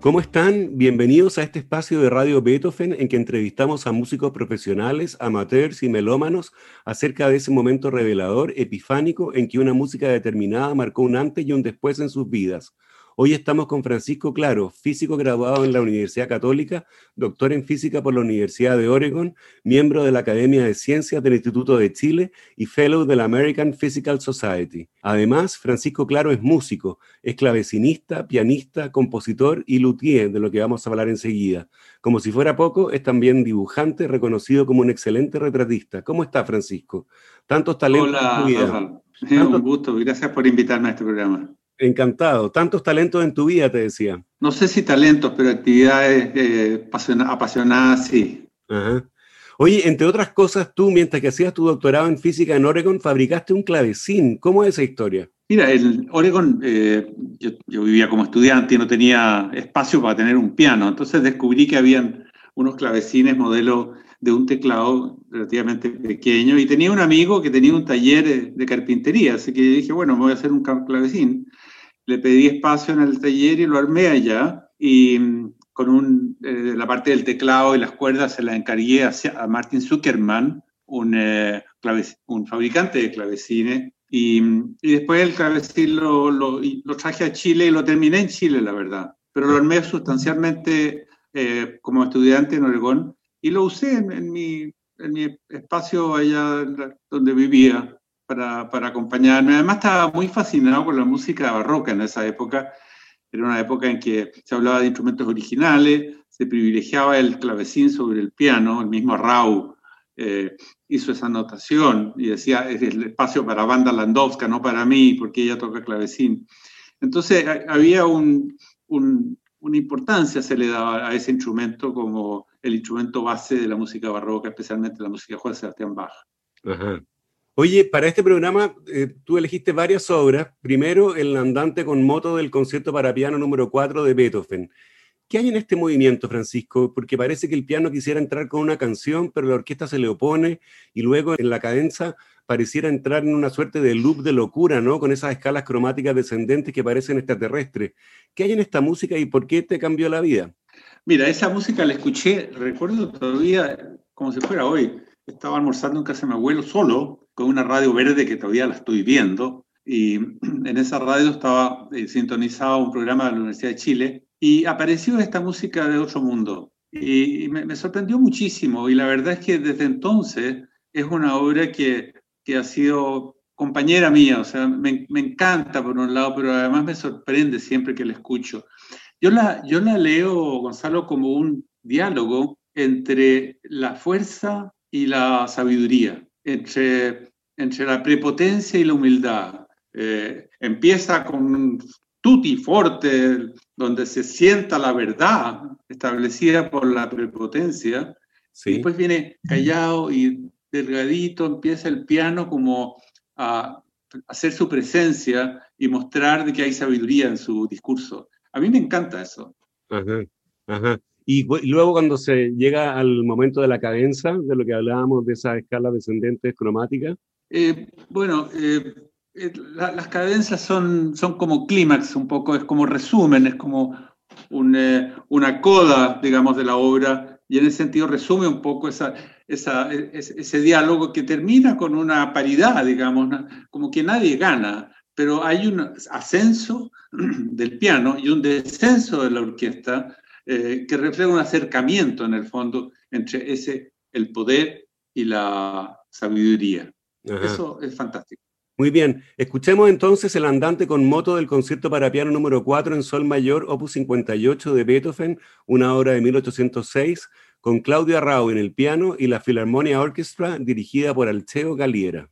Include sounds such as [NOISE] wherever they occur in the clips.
¿Cómo están? Bienvenidos a este espacio de Radio Beethoven en que entrevistamos a músicos profesionales, amateurs y melómanos acerca de ese momento revelador, epifánico, en que una música determinada marcó un antes y un después en sus vidas. Hoy estamos con Francisco Claro, físico graduado en la Universidad Católica, doctor en física por la Universidad de Oregon, miembro de la Academia de Ciencias del Instituto de Chile y fellow de la American Physical Society. Además, Francisco Claro es músico, es clavecinista, pianista, compositor y luthier, de lo que vamos a hablar enseguida. Como si fuera poco, es también dibujante, reconocido como un excelente retratista. ¿Cómo está, Francisco? Tantos talentos. Hola, Un gusto, gracias por invitarme a este programa. Encantado. Tantos talentos en tu vida, te decía. No sé si talentos, pero actividades eh, apasionadas, sí. Oye, entre otras cosas, tú, mientras que hacías tu doctorado en física en Oregon, fabricaste un clavecín. ¿Cómo es esa historia? Mira, en Oregon eh, yo, vivía como estudiante y no tenía espacio para tener un piano. Entonces descubrí que habían unos clavecines modelo de un teclado relativamente pequeño y tenía un amigo que tenía un taller de carpintería. Así que dije, bueno, me voy a hacer un clavecín le pedí espacio en el taller y lo armé allá. Y mm, con un, eh, la parte del teclado y las cuerdas se la encargué a Martin Zuckerman, un, eh, un fabricante de clavecines. Y, mm, y, después el clavecín lo, lo, lo, traje a Chile y lo terminé en Chile, la verdad. Pero lo armé sustancialmente eh, como estudiante en Oregón y lo usé en, en, mi, en mi espacio allá donde vivía para, para acompañarme. Además estaba muy fascinado con la música barroca en esa época. Era una época en que se hablaba de instrumentos originales, se privilegiaba el clavecín sobre el piano, el mismo Rau eh, hizo esa anotación y decía, es el espacio para banda Landowska, no para mí, porque ella toca clavecín. Entonces había un, una importancia se le daba a ese instrumento como el instrumento base de la música barroca, especialmente la música de Juan Sebastián Bach. Ajá. Oye, para este programa eh, tú elegiste varias obras. Primero, el andante con moto del concierto para piano número 4 de Beethoven. ¿Qué hay en este movimiento, Francisco? Porque parece que el piano quisiera entrar con una canción, pero la orquesta se le opone y luego en la cadenza pareciera entrar en una suerte de loop de locura, ¿no? Con esas escalas cromáticas descendentes que parecen extraterrestres. ¿Qué hay en esta música y por qué te cambió la vida? Mira, esa música la escuché, recuerdo todavía como si fuera hoy. Estaba almorzando en casa de mi abuelo solo con una radio verde que todavía la estoy viendo. Y [CLEARS THROAT] en esa radio estaba eh, sintonizado un programa de la Universidad de Chile y apareció esta música de otro mundo. Y, me, sorprendió muchísimo. Y la verdad es que desde entonces es una obra que, que ha sido compañera mía. O sea, me, me, encanta por un lado, pero además me sorprende siempre que la escucho. Yo la, yo la leo, Gonzalo, como un diálogo entre la fuerza y la sabiduría, entre, entre la prepotencia y la humildad. Eh, empieza con un tutti forte, donde se sienta la verdad establecida por la prepotencia, sí. después viene callado y delgadito, empieza el piano como a hacer su presencia y mostrar de que hay sabiduría en su discurso. A mí me encanta eso. Ajá, ajá. Y, luego cuando se llega al momento de la cadenza, de lo que hablábamos de esas escalas descendentes cromáticas. Eh, bueno, eh, eh, las cadenzas son, son como clímax, un poco, es como resumen, es como una coda, digamos, de la obra, y en ese sentido resume un poco esa, esa, ese, diálogo que termina con una paridad, digamos, como que nadie gana, pero hay un ascenso [CLEARS THROAT] del piano y un descenso de la orquesta eh, que refleja un acercamiento en el fondo entre ese, el poder y la sabiduría. Eso es fantástico. Muy bien, escuchemos entonces el andante con moto del concierto para piano número 4 en sol mayor, opus 58 de Beethoven, una obra de 1806, con Claudia Rau en el piano y la Philharmonia Orchestra dirigida por Alceo Galiera.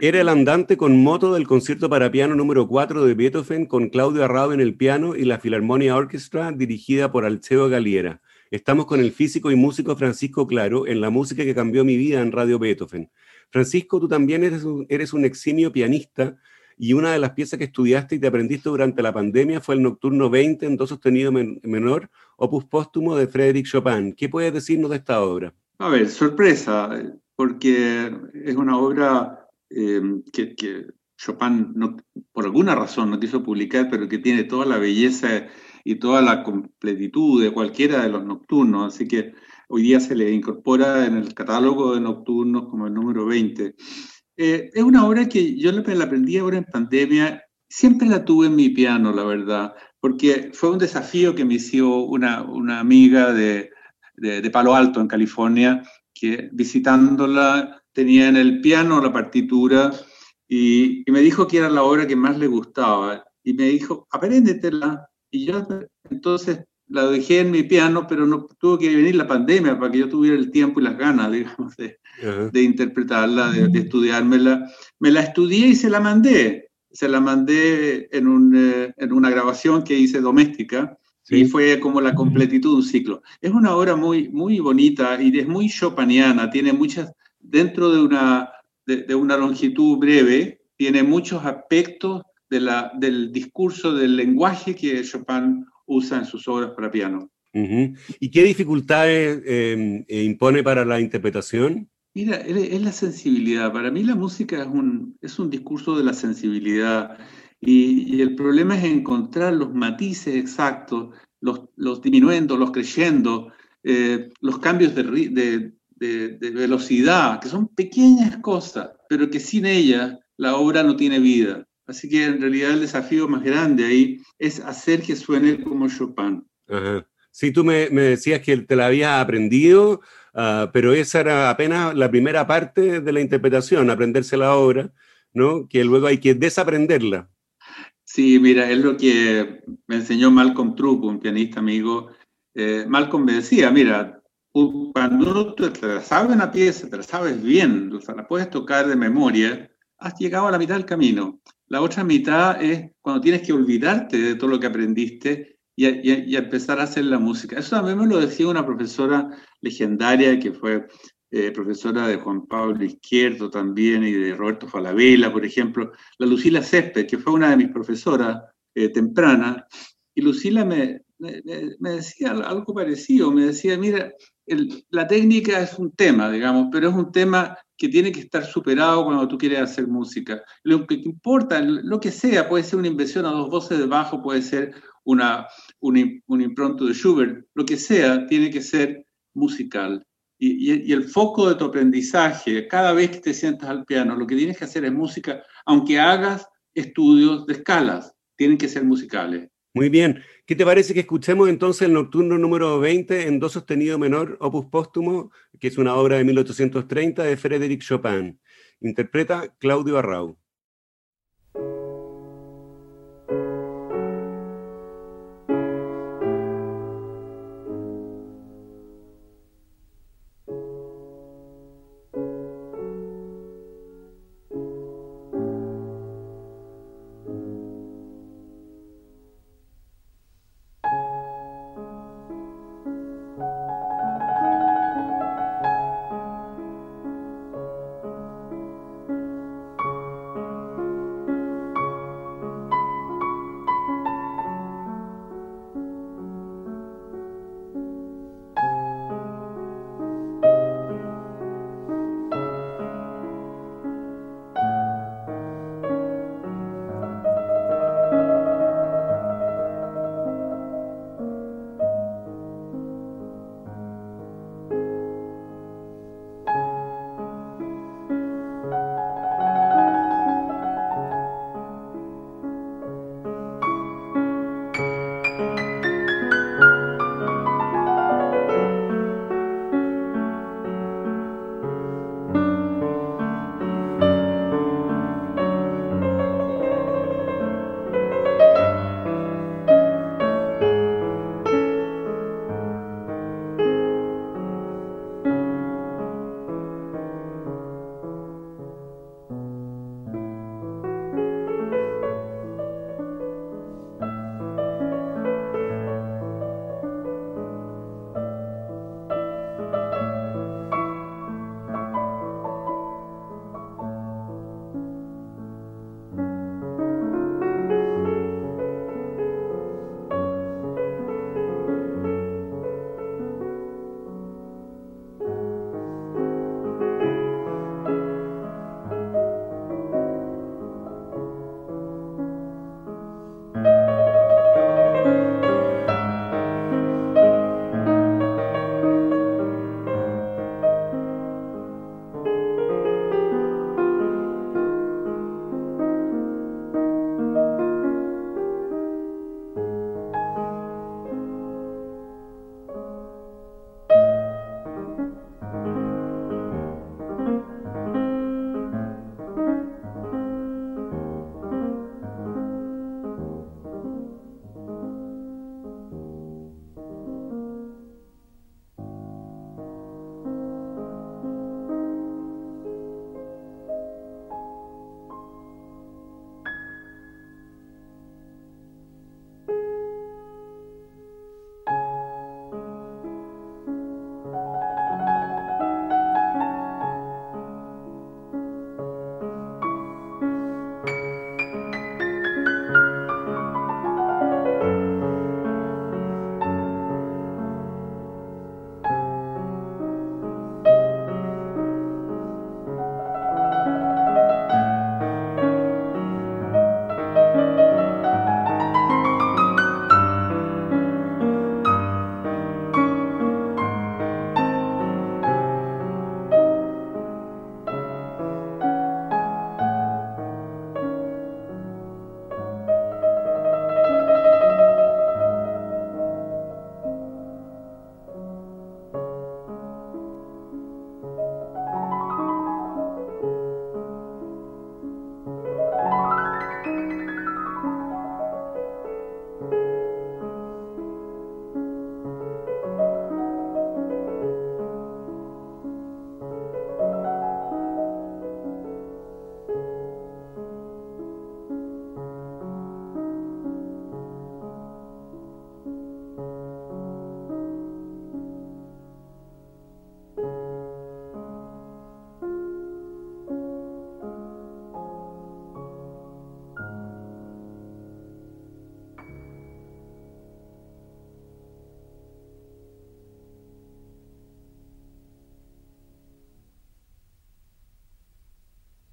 Era el andante con moto del concierto para piano número 4 de Beethoven con Claudio Arrado en el piano y la Filarmonia Orchestra dirigida por Alceo Galiera. Estamos con el físico y músico Francisco Claro en la música que cambió mi vida en Radio Beethoven. Francisco, tú también eres un, eres un eximio pianista y una de las piezas que estudiaste y te aprendiste durante la pandemia fue el Nocturno 20 en do sostenido menor, opus póstumo de Frédéric Chopin. ¿Qué puedes decirnos de esta obra? A ver, sorpresa, porque es una obra eh, que, Chopin no, por alguna razón no quiso publicar, pero que tiene toda la belleza y toda la completitud de cualquiera de los nocturnos, así que hoy día se le incorpora en el catálogo de nocturnos como el número 20. Eh, es una obra que yo la aprendí ahora en pandemia, siempre la tuve en mi piano, la verdad, porque fue un desafío que me hizo una, una amiga de, de, Palo Alto, en California, que visitándola tenía en el piano la partitura y, me dijo que era la obra que más le gustaba. Y me dijo, apréndetela. Y yo entonces la dejé en mi piano, pero no tuvo que venir la pandemia para que yo tuviera el tiempo y las ganas, [LAUGHS] digamos, de, de interpretarla, de, estudiármela. Me la estudié y se la mandé. Se la mandé en, un, eh, en una grabación que hice doméstica. Y fue como la completitud de un ciclo. Es una obra muy, muy bonita y es muy chopiniana, tiene muchas dentro de una, de, una longitud breve, tiene muchos aspectos de la, del discurso, del lenguaje que Chopin usa en sus obras para piano. ¿Y qué dificultades em, e impone para la interpretación? Mira, es la sensibilidad. Para mí la música es un, es un discurso de la sensibilidad y, el problema es encontrar los matices exactos, los, los diminuendos, los creyendo, eh, los cambios de, de, de, velocidad, que son pequeñas cosas, pero que sin ellas la obra no tiene vida. Así que en realidad el desafío más grande ahí es hacer que suene como Chopin. Ajá. Sí, tú me, me, decías que te la habías aprendido, uh, pero esa era apenas la primera parte de la interpretación, aprenderse la obra, ¿no? Que luego hay que desaprenderla. Sí, mira, es lo que me enseñó Malcolm Trupp, un pianista amigo. Eh, Malcolm me decía, mira, cuando tú te la sabes una pieza, te la sabes bien, o sea, la puedes tocar de memoria, has llegado a la mitad del camino. La otra mitad es cuando tienes que olvidarte de todo lo que aprendiste y, y, empezar a hacer la música. Eso también me lo decía una profesora legendaria que fue eh, profesora de Juan Pablo Izquierdo también y de Roberto Falabella, por ejemplo, la Lucila Césped, que fue una de mis profesoras eh, tempranas, y Lucila me, me, me, decía algo parecido, me decía, mira, la técnica es un tema, digamos, pero es un tema que tiene que estar superado cuando tú quieres hacer música. Lo que importa, lo que sea, puede ser una inversión a dos voces de bajo, puede ser un, un impronto de Schubert, lo que sea, tiene que ser musical. Y, el foco de tu aprendizaje, cada vez que te sientas al piano, lo que tienes que hacer es música, aunque hagas estudios de escalas, tienen que ser musicales. Muy bien. ¿Qué te parece que escuchemos entonces el nocturno número 20 en do sostenido menor, opus póstumo, que es una obra de 1830 de Frédéric Chopin? Interpreta Claudio Arrau.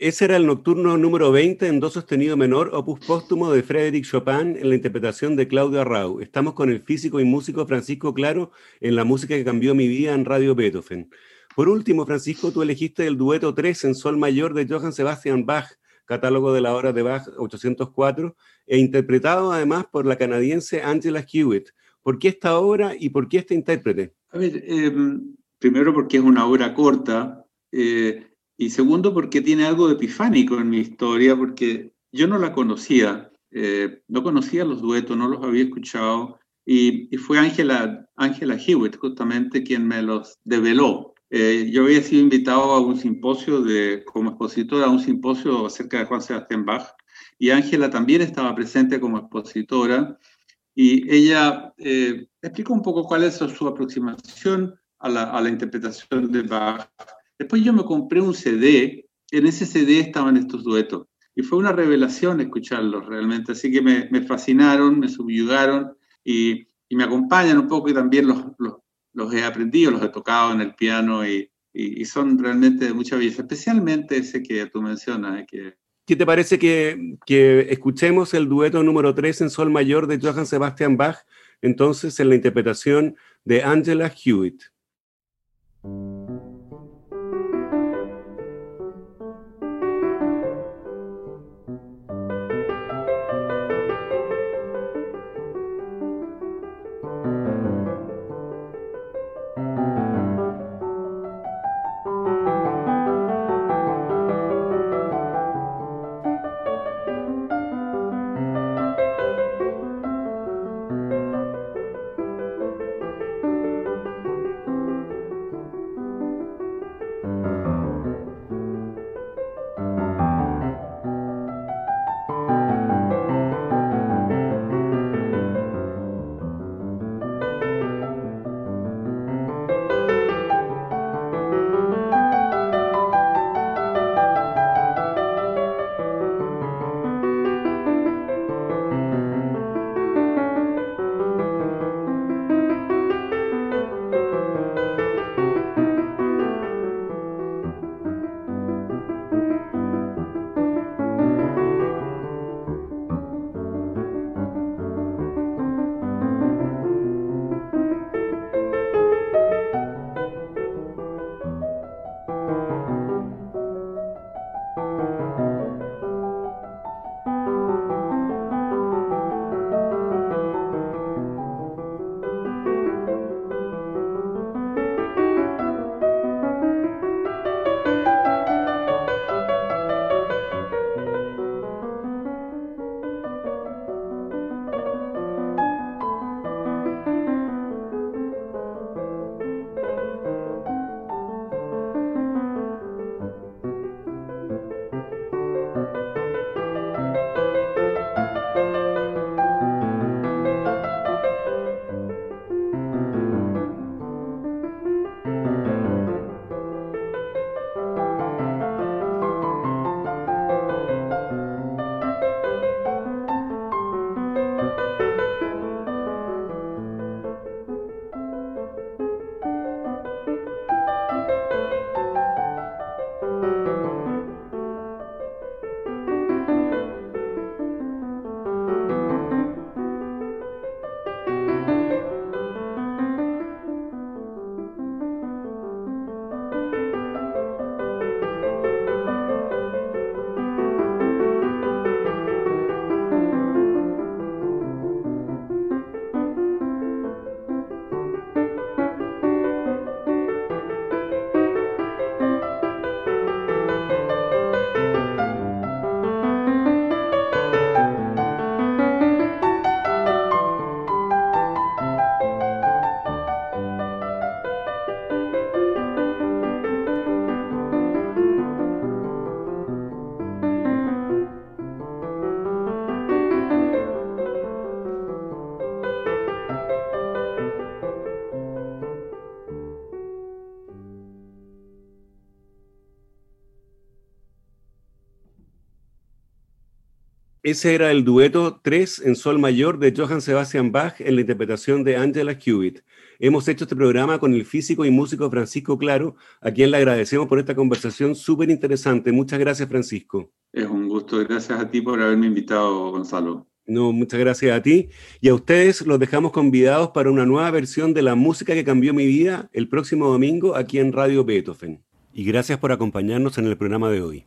Ese era el nocturno número 20 en do sostenido menor, opus póstumo de Frédéric Chopin en la interpretación de Claudio Arrau. Estamos con el físico y músico Francisco Claro en la música que cambió mi vida en Radio Beethoven. Por último, Francisco, tú elegiste el dueto 3 en sol mayor de Johann Sebastian Bach, catálogo de la hora de Bach 804, e interpretado además por la canadiense Angela Hewitt. ¿Por qué esta obra y por qué este intérprete? A ver, em, primero porque es una obra corta, eh, y segundo, porque tiene algo de epifánico en mi historia, porque yo no la conocía, eh, no conocía los duetos, no los había escuchado, y, fue Angela, Angela Hewitt justamente quien me los develó. Eh, yo había sido invitado a un simposio de, como expositora, a un simposio acerca de Juan Sebastián Bach, y Ángela también estaba presente como expositora, y ella eh, explicó un poco cuál es su aproximación a la, a la interpretación de Bach Después yo me compré un CD, en ese CD estaban estos duetos. Y fue una revelación escucharlos realmente, así que me, fascinaron, me subyugaron y, me acompañan un poco y también los, los, he aprendido, los he tocado en el piano y, son realmente de mucha belleza, especialmente ese que tú mencionas. Que... ¿Qué te parece que, que escuchemos el dueto número 3 en Sol Mayor de Johann Sebastian Bach, entonces en la interpretación de Angela Hewitt? Ese era el dueto 3 en sol mayor de Johann Sebastian Bach en la interpretación de Angela Hewitt. Hemos hecho este programa con el físico y músico Francisco Claro, a quien le agradecemos por esta conversación súper interesante. Muchas gracias, Francisco. Es un gusto. Gracias a ti por haberme invitado, Gonzalo. No, muchas gracias a ti. Y a ustedes los dejamos convidados para una nueva versión de la música que cambió mi vida el próximo domingo aquí en Radio Beethoven. Y gracias por acompañarnos en el programa de hoy.